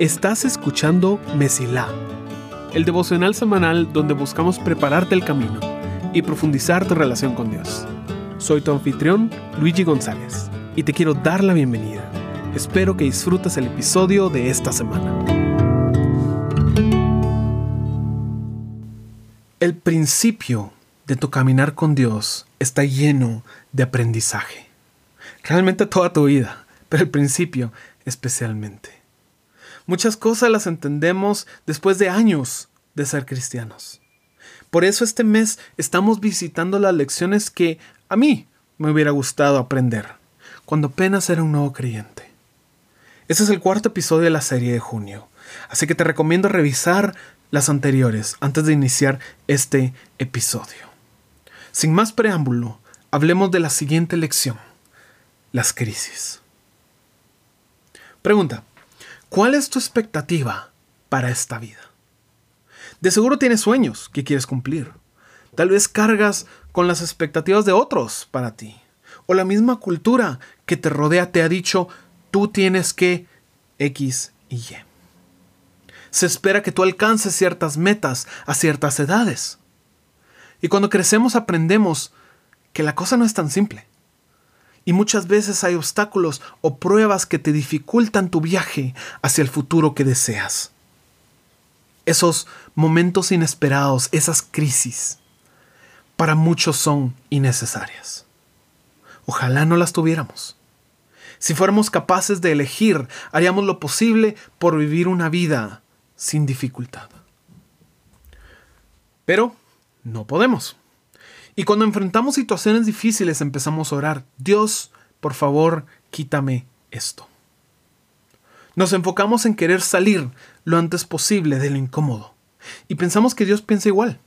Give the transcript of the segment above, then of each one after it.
Estás escuchando Mesilá, el devocional semanal donde buscamos prepararte el camino y profundizar tu relación con Dios. Soy tu anfitrión, Luigi González, y te quiero dar la bienvenida. Espero que disfrutes el episodio de esta semana. El principio de tu caminar con Dios está lleno de aprendizaje. Realmente toda tu vida, pero el principio especialmente. Muchas cosas las entendemos después de años de ser cristianos. Por eso este mes estamos visitando las lecciones que a mí me hubiera gustado aprender cuando apenas era un nuevo creyente. Este es el cuarto episodio de la serie de junio, así que te recomiendo revisar las anteriores antes de iniciar este episodio. Sin más preámbulo, hablemos de la siguiente lección, las crisis. Pregunta, ¿cuál es tu expectativa para esta vida? De seguro tienes sueños que quieres cumplir. Tal vez cargas con las expectativas de otros para ti. O la misma cultura que te rodea te ha dicho, tú tienes que X y Y. Se espera que tú alcances ciertas metas a ciertas edades. Y cuando crecemos aprendemos que la cosa no es tan simple. Y muchas veces hay obstáculos o pruebas que te dificultan tu viaje hacia el futuro que deseas. Esos momentos inesperados, esas crisis, para muchos son innecesarias. Ojalá no las tuviéramos. Si fuéramos capaces de elegir, haríamos lo posible por vivir una vida sin dificultad. Pero no podemos. Y cuando enfrentamos situaciones difíciles empezamos a orar, Dios, por favor, quítame esto. Nos enfocamos en querer salir lo antes posible de lo incómodo. Y pensamos que Dios piensa igual.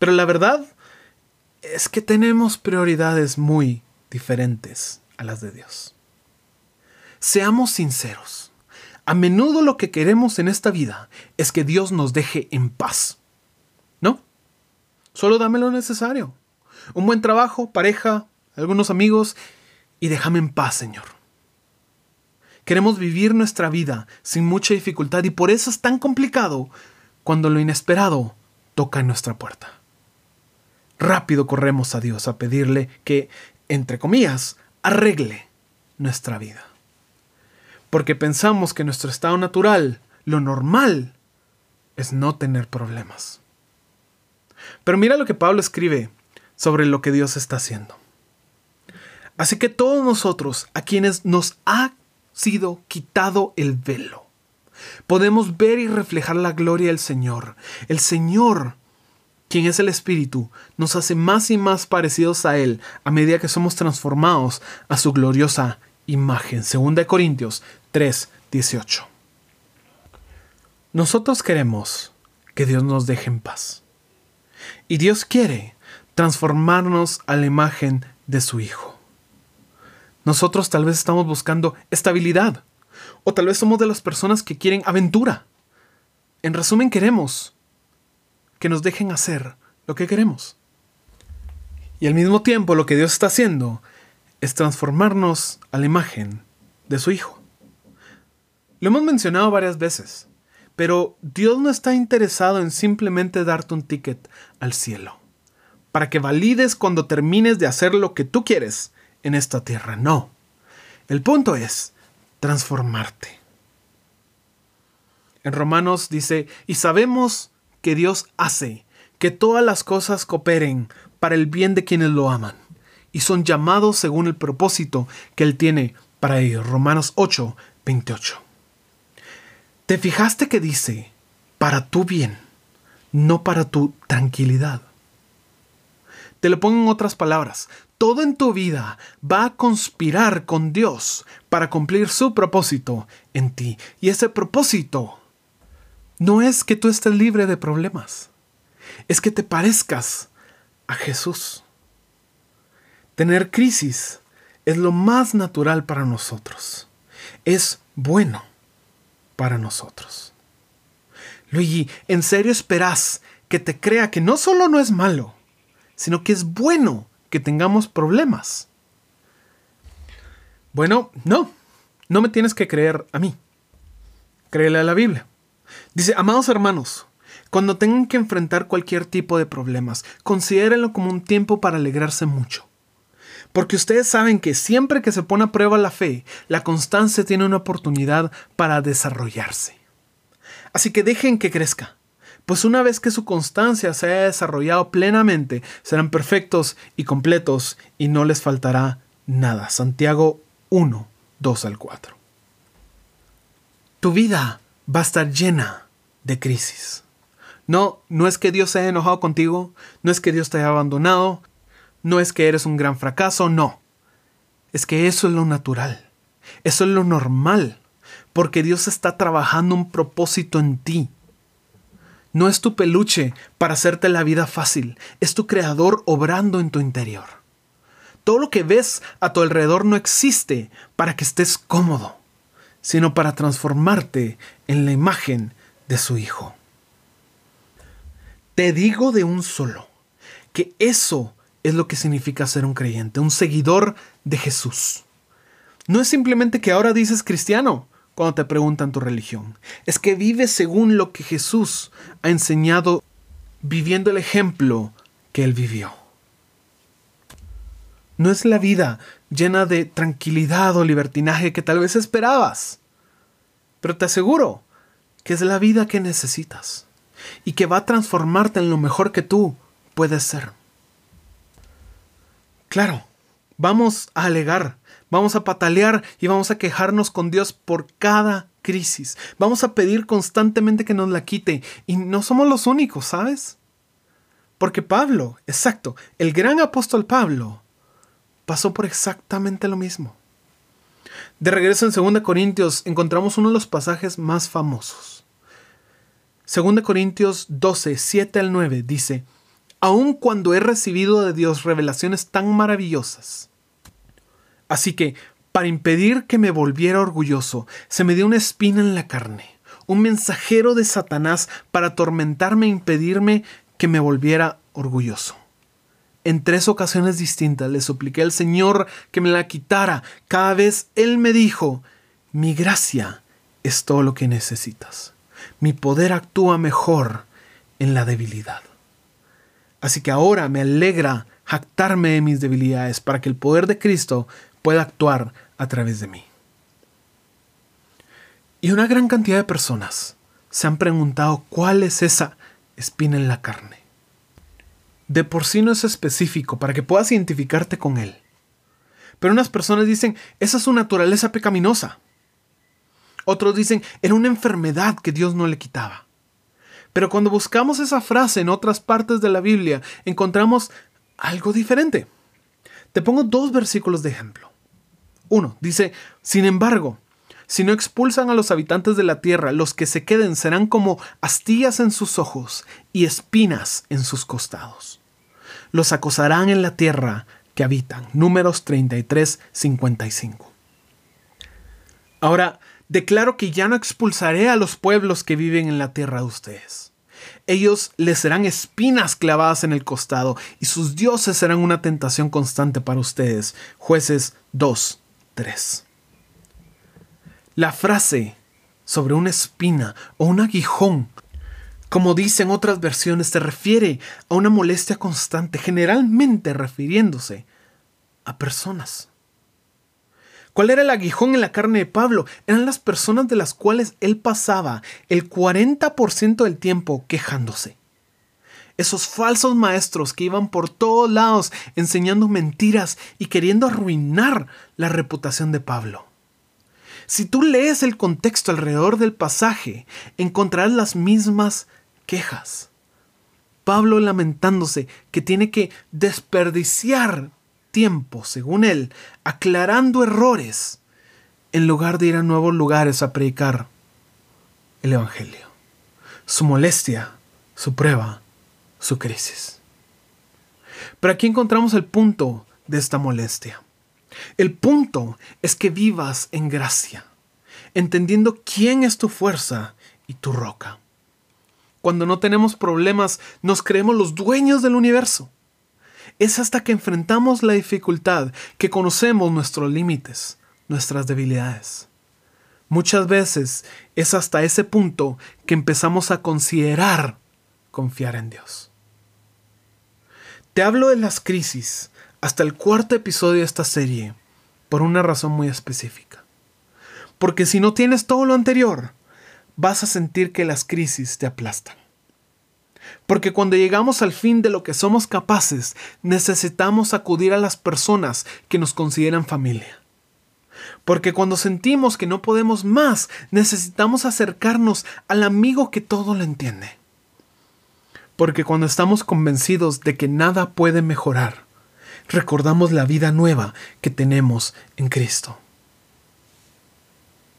Pero la verdad es que tenemos prioridades muy diferentes a las de Dios. Seamos sinceros. A menudo lo que queremos en esta vida es que Dios nos deje en paz. Solo dame lo necesario. Un buen trabajo, pareja, algunos amigos y déjame en paz, Señor. Queremos vivir nuestra vida sin mucha dificultad y por eso es tan complicado cuando lo inesperado toca en nuestra puerta. Rápido corremos a Dios a pedirle que, entre comillas, arregle nuestra vida porque pensamos que nuestro estado natural, lo normal, es no tener problemas. Pero mira lo que Pablo escribe sobre lo que Dios está haciendo. Así que todos nosotros, a quienes nos ha sido quitado el velo, podemos ver y reflejar la gloria del Señor. El Señor, quien es el Espíritu, nos hace más y más parecidos a Él a medida que somos transformados a su gloriosa imagen. 2 Corintios 3, 18. Nosotros queremos que Dios nos deje en paz. Y Dios quiere transformarnos a la imagen de su Hijo. Nosotros tal vez estamos buscando estabilidad. O tal vez somos de las personas que quieren aventura. En resumen, queremos que nos dejen hacer lo que queremos. Y al mismo tiempo lo que Dios está haciendo es transformarnos a la imagen de su Hijo. Lo hemos mencionado varias veces, pero Dios no está interesado en simplemente darte un ticket al cielo, para que valides cuando termines de hacer lo que tú quieres en esta tierra. No. El punto es transformarte. En Romanos dice, y sabemos que Dios hace que todas las cosas cooperen para el bien de quienes lo aman y son llamados según el propósito que Él tiene para ellos. Romanos 8, 28. ¿Te fijaste que dice, para tu bien, no para tu tranquilidad? Te lo pongo en otras palabras. Todo en tu vida va a conspirar con Dios para cumplir su propósito en ti. Y ese propósito no es que tú estés libre de problemas. Es que te parezcas a Jesús. Tener crisis es lo más natural para nosotros. Es bueno para nosotros. Luigi, ¿en serio esperas que te crea que no solo no es malo, sino que es bueno que tengamos problemas? Bueno, no, No me tienes que creer a mí. Créele a la Biblia. Dice, amados hermanos, cuando tengan que enfrentar cualquier tipo de problemas, considérenlo como un tiempo para alegrarse mucho. Porque ustedes saben que siempre que se pone a prueba la fe, la constancia tiene una oportunidad para desarrollarse. Así que dejen que crezca, pues una vez que su constancia se haya desarrollado plenamente, serán perfectos y completos y no les faltará nada. Santiago 1, 2 al 4. Tu vida va a estar llena de crisis. No, no es que Dios se haya enojado contigo, no es que Dios te haya abandonado, no es que eres un gran fracaso, no. Es que eso es lo natural, eso es lo normal, porque Dios está trabajando un propósito en ti. No es tu peluche para hacerte la vida fácil, es tu creador obrando en tu interior. Todo lo que ves a tu alrededor no existe para que estés cómodo, sino para transformarte en la imagen de su Hijo. Te digo de un solo, que eso es lo que significa ser un creyente, un seguidor de Jesús. No es simplemente que ahora dices cristiano cuando te preguntan tu religión, es que vives según lo que Jesús ha enseñado, viviendo el ejemplo que él vivió. No es la vida llena de tranquilidad o libertinaje que tal vez esperabas, pero te aseguro que es la vida que necesitas y que va a transformarte en lo mejor que tú puedes ser. Claro, vamos a alegar, vamos a patalear y vamos a quejarnos con Dios por cada crisis. Vamos a pedir constantemente que nos la quite y no somos los únicos, ¿sabes? Porque Pablo, exacto, el gran apóstol Pablo, pasó por exactamente lo mismo. De regreso en 2 Corintios encontramos uno de los pasajes más famosos. 2 Corintios 12, 7 al 9 dice, aun cuando he recibido de Dios revelaciones tan maravillosas. Así que, para impedir que me volviera orgulloso, se me dio una espina en la carne, un mensajero de Satanás para atormentarme e impedirme que me volviera orgulloso. En tres ocasiones distintas le supliqué al Señor que me la quitara. Cada vez Él me dijo, mi gracia es todo lo que necesitas mi poder actúa mejor en la debilidad. Así que ahora me alegra jactarme de mis debilidades para que el poder de Cristo pueda actuar a través de mí. Y una gran cantidad de personas se han preguntado cuál es esa espina en la carne. De por sí no es específico para que puedas identificarte con él. Pero unas personas dicen, esa es su naturaleza pecaminosa. Otros dicen, era una enfermedad que Dios no le quitaba. Pero cuando buscamos esa frase en otras partes de la Biblia, encontramos algo diferente. Te pongo dos versículos de ejemplo. Uno dice, sin embargo, si no expulsan a los habitantes de la tierra, los que se queden serán como astillas en sus ojos y espinas en sus costados. Los acosarán en la tierra que habitan. Números 33, 55. Ahora, Declaro que ya no expulsaré a los pueblos que viven en la tierra de ustedes. Ellos les serán espinas clavadas en el costado y sus dioses serán una tentación constante para ustedes. Jueces 2, 3. La frase sobre una espina o un aguijón, como dicen otras versiones, se refiere a una molestia constante, generalmente refiriéndose a personas. ¿Cuál era el aguijón en la carne de Pablo? Eran las personas de las cuales él pasaba el 40% del tiempo quejándose. Esos falsos maestros que iban por todos lados enseñando mentiras y queriendo arruinar la reputación de Pablo. Si tú lees el contexto alrededor del pasaje, encontrarás las mismas quejas. Pablo lamentándose que tiene que desperdiciar tiempo, según él, aclarando errores, en lugar de ir a nuevos lugares a predicar el Evangelio. Su molestia, su prueba, su crisis. Pero aquí encontramos el punto de esta molestia. El punto es que vivas en gracia, entendiendo quién es tu fuerza y tu roca. Cuando no tenemos problemas, nos creemos los dueños del universo. Es hasta que enfrentamos la dificultad que conocemos nuestros límites, nuestras debilidades. Muchas veces es hasta ese punto que empezamos a considerar confiar en Dios. Te hablo de las crisis hasta el cuarto episodio de esta serie por una razón muy específica. Porque si no tienes todo lo anterior, vas a sentir que las crisis te aplastan. Porque cuando llegamos al fin de lo que somos capaces, necesitamos acudir a las personas que nos consideran familia. Porque cuando sentimos que no podemos más, necesitamos acercarnos al amigo que todo lo entiende. Porque cuando estamos convencidos de que nada puede mejorar, recordamos la vida nueva que tenemos en Cristo.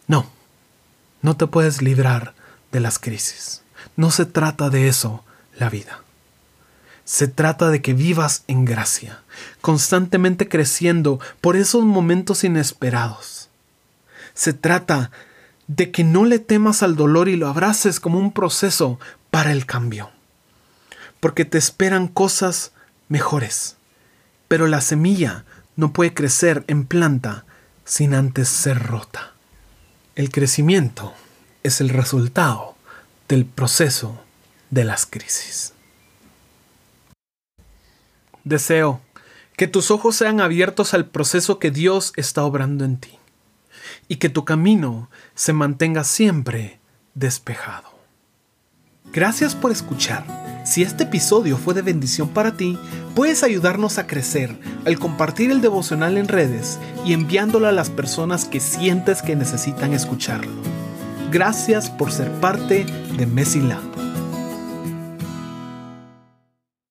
No, no te puedes librar de las crisis. No se trata de eso la vida. Se trata de que vivas en gracia, constantemente creciendo por esos momentos inesperados. Se trata de que no le temas al dolor y lo abraces como un proceso para el cambio. Porque te esperan cosas mejores. Pero la semilla no puede crecer en planta sin antes ser rota. El crecimiento es el resultado del proceso de las crisis. Deseo que tus ojos sean abiertos al proceso que Dios está obrando en ti y que tu camino se mantenga siempre despejado. Gracias por escuchar. Si este episodio fue de bendición para ti, puedes ayudarnos a crecer al compartir el devocional en redes y enviándolo a las personas que sientes que necesitan escucharlo. Gracias por ser parte de Messi Lab.